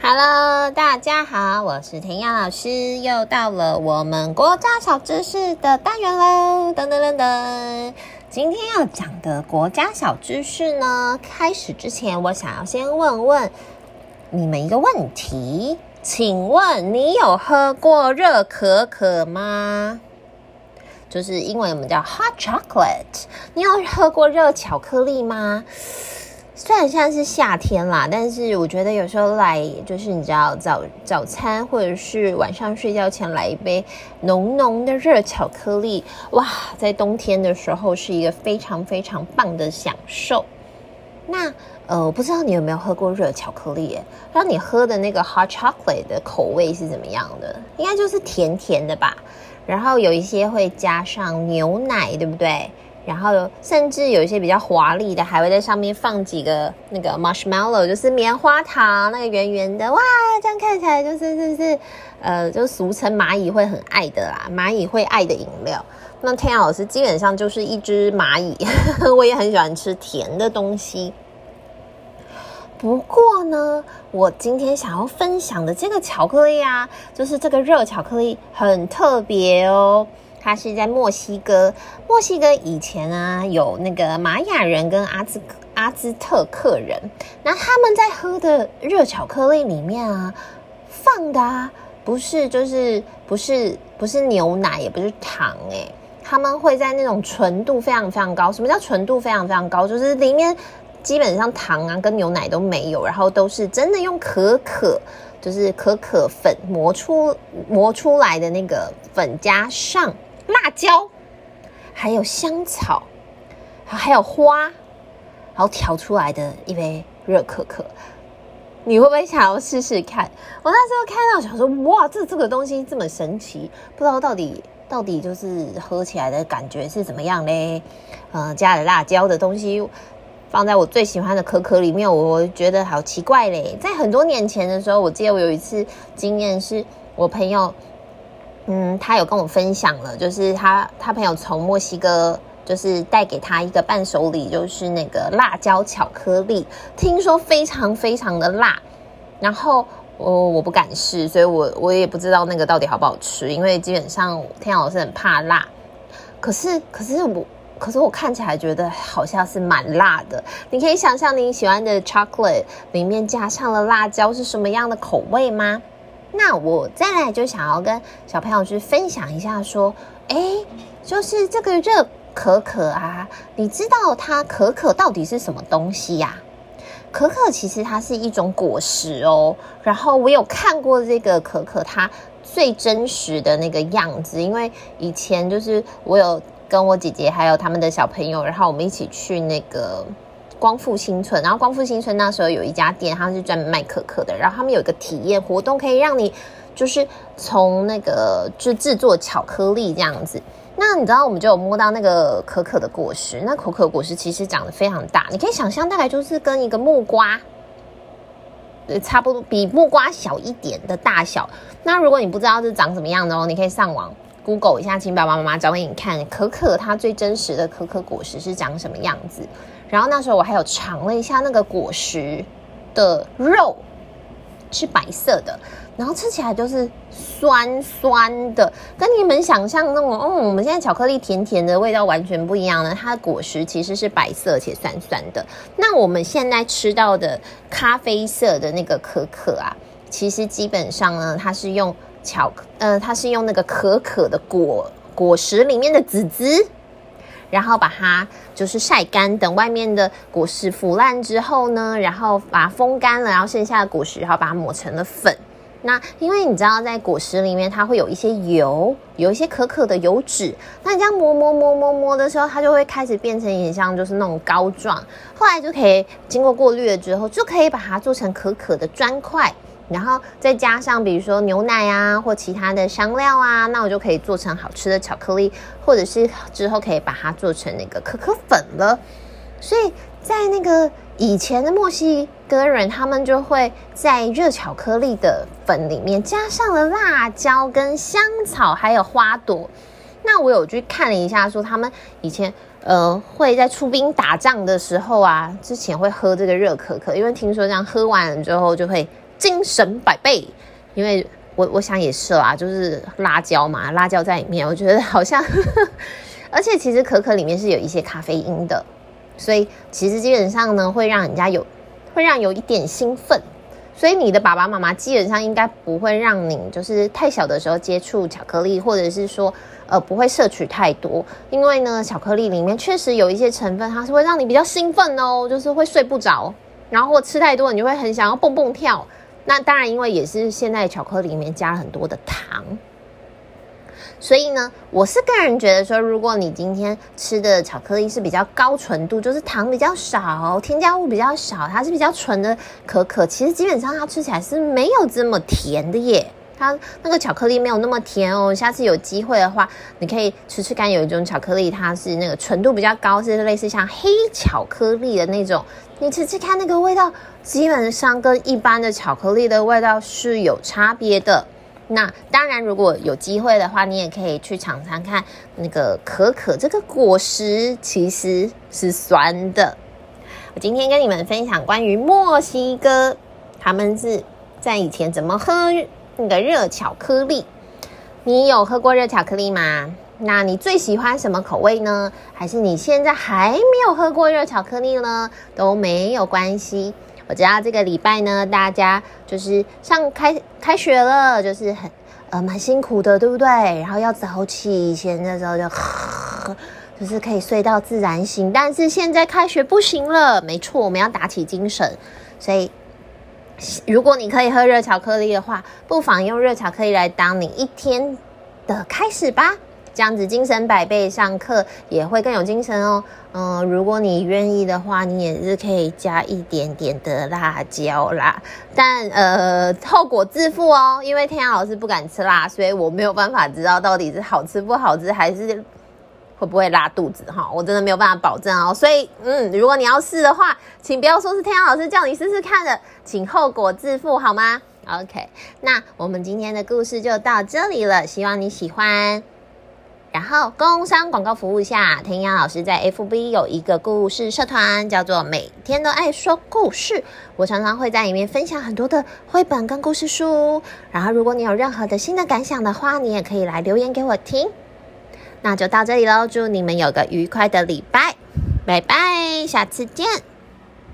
Hello，大家好，我是弹雅老师，又到了我们国家小知识的单元喽！噔噔噔噔，今天要讲的国家小知识呢，开始之前，我想要先问问你们一个问题，请问你有喝过热可可吗？就是英文我们叫 hot chocolate，你有喝过热巧克力吗？虽然现在是夏天啦，但是我觉得有时候来就是你知道早早餐或者是晚上睡觉前来一杯浓浓的热巧克力，哇，在冬天的时候是一个非常非常棒的享受。那呃，我不知道你有没有喝过热巧克力耶？然后你喝的那个 hot chocolate 的口味是怎么样的？应该就是甜甜的吧。然后有一些会加上牛奶，对不对？然后甚至有一些比较华丽的，还会在上面放几个那个 marshmallow，就是棉花糖，那个圆圆的，哇，这样看起来就是就是呃，就俗称蚂蚁会很爱的啦，蚂蚁会爱的饮料。那弹雅老师基本上就是一只蚂蚁，我也很喜欢吃甜的东西。不过呢，我今天想要分享的这个巧克力啊，就是这个热巧克力很特别哦。它是在墨西哥，墨西哥以前啊有那个玛雅人跟阿兹阿兹特克人，那他们在喝的热巧克力里面啊放的啊不是就是不是不是牛奶，也不是糖诶，他们会在那种纯度非常非常高。什么叫纯度非常非常高？就是里面基本上糖啊跟牛奶都没有，然后都是真的用可可，就是可可粉磨出磨出来的那个粉加上。辣椒，还有香草，还有花，然后调出来的一杯热可可，你会不会想要试试看？我那时候看到想说，哇，这这个东西这么神奇，不知道到底到底就是喝起来的感觉是怎么样嘞？呃，加了辣椒的东西放在我最喜欢的可可里面，我觉得好奇怪嘞。在很多年前的时候，我记得我有一次经验是我朋友。嗯，他有跟我分享了，就是他他朋友从墨西哥就是带给他一个伴手礼，就是那个辣椒巧克力，听说非常非常的辣，然后我我不敢试，所以我我也不知道那个到底好不好吃，因为基本上天老师很怕辣，可是可是我可是我看起来觉得好像是蛮辣的，你可以想象你喜欢的 chocolate 里面加上了辣椒是什么样的口味吗？那我再来就想要跟小朋友去分享一下，说，哎，就是这个热可可啊，你知道它可可到底是什么东西呀？可可其实它是一种果实哦。然后我有看过这个可可它最真实的那个样子，因为以前就是我有跟我姐姐还有他们的小朋友，然后我们一起去那个。光复新村，然后光复新村那时候有一家店，他是专门卖可可的。然后他们有一个体验活动，可以让你就是从那个就制作巧克力这样子。那你知道，我们就有摸到那个可可的果实。那可可果实其实长得非常大，你可以想象大概就是跟一个木瓜，呃，差不多比木瓜小一点的大小。那如果你不知道这长什么样的哦，你可以上网 Google 一下，请爸爸妈妈找给你看可可它最真实的可可果实是长什么样子。然后那时候我还有尝了一下那个果实的肉，是白色的，然后吃起来就是酸酸的，跟你们想象那种，哦，我们现在巧克力甜甜的味道完全不一样呢。它的果实其实是白色且酸酸的。那我们现在吃到的咖啡色的那个可可啊，其实基本上呢，它是用巧克，呃，它是用那个可可的果果实里面的籽籽。然后把它就是晒干，等外面的果实腐烂之后呢，然后把它风干了，然后剩下的果实，然后把它磨成了粉。那因为你知道，在果实里面它会有一些油，有一些可可的油脂。那你这样磨磨磨磨磨的时候，它就会开始变成很像就是那种膏状。后来就可以经过过滤了之后，就可以把它做成可可的砖块。然后再加上比如说牛奶啊，或其他的香料啊，那我就可以做成好吃的巧克力，或者是之后可以把它做成那个可可粉了。所以在那个以前的墨西哥人，他们就会在热巧克力的粉里面加上了辣椒跟香草，还有花朵。那我有去看了一下，说他们以前呃会在出兵打仗的时候啊，之前会喝这个热可可，因为听说这样喝完了之后就会。精神百倍。因为我我想也是啊，就是辣椒嘛，辣椒在里面，我觉得好像，而且其实可可里面是有一些咖啡因的，所以其实基本上呢，会让人家有会让有一点兴奋。所以你的爸爸妈妈基本上应该不会让你就是太小的时候接触巧克力，或者是说呃不会摄取太多，因为呢巧克力里面确实有一些成分，它是会让你比较兴奋哦，就是会睡不着，然后或吃太多，你就会很想要蹦蹦跳。那当然，因为也是现在巧克力里面加了很多的糖。所以呢，我是个人觉得说，如果你今天吃的巧克力是比较高纯度，就是糖比较少，添加物比较少，它是比较纯的可可，其实基本上它吃起来是没有这么甜的耶。它那个巧克力没有那么甜哦。下次有机会的话，你可以吃吃看，有一种巧克力，它是那个纯度比较高，是类似像黑巧克力的那种，你吃吃看那个味道，基本上跟一般的巧克力的味道是有差别的。那当然，如果有机会的话，你也可以去尝尝看那个可可这个果实其实是酸的。我今天跟你们分享关于墨西哥，他们是在以前怎么喝那个热巧克力。你有喝过热巧克力吗？那你最喜欢什么口味呢？还是你现在还没有喝过热巧克力呢？都没有关系。我知道这个礼拜呢，大家就是上开开学了，就是很呃蛮辛苦的，对不对？然后要早起，以前的时候就 就是可以睡到自然醒，但是现在开学不行了，没错，我们要打起精神。所以，如果你可以喝热巧克力的话，不妨用热巧克力来当你一天的开始吧。这样子精神百倍，上课也会更有精神哦。嗯，如果你愿意的话，你也是可以加一点点的辣椒啦。但呃，后果自负哦。因为天阳老师不敢吃辣，所以我没有办法知道到底是好吃不好吃，还是会不会拉肚子哈。我真的没有办法保证哦。所以嗯，如果你要试的话，请不要说是天阳老师叫你试试看的，请后果自负好吗？OK，那我们今天的故事就到这里了，希望你喜欢。然后，工商广告服务下，天阳老师在 FB 有一个故事社团，叫做“每天都爱说故事”。我常常会在里面分享很多的绘本跟故事书。然后，如果你有任何的新的感想的话，你也可以来留言给我听。那就到这里喽，祝你们有个愉快的礼拜，拜拜，下次见。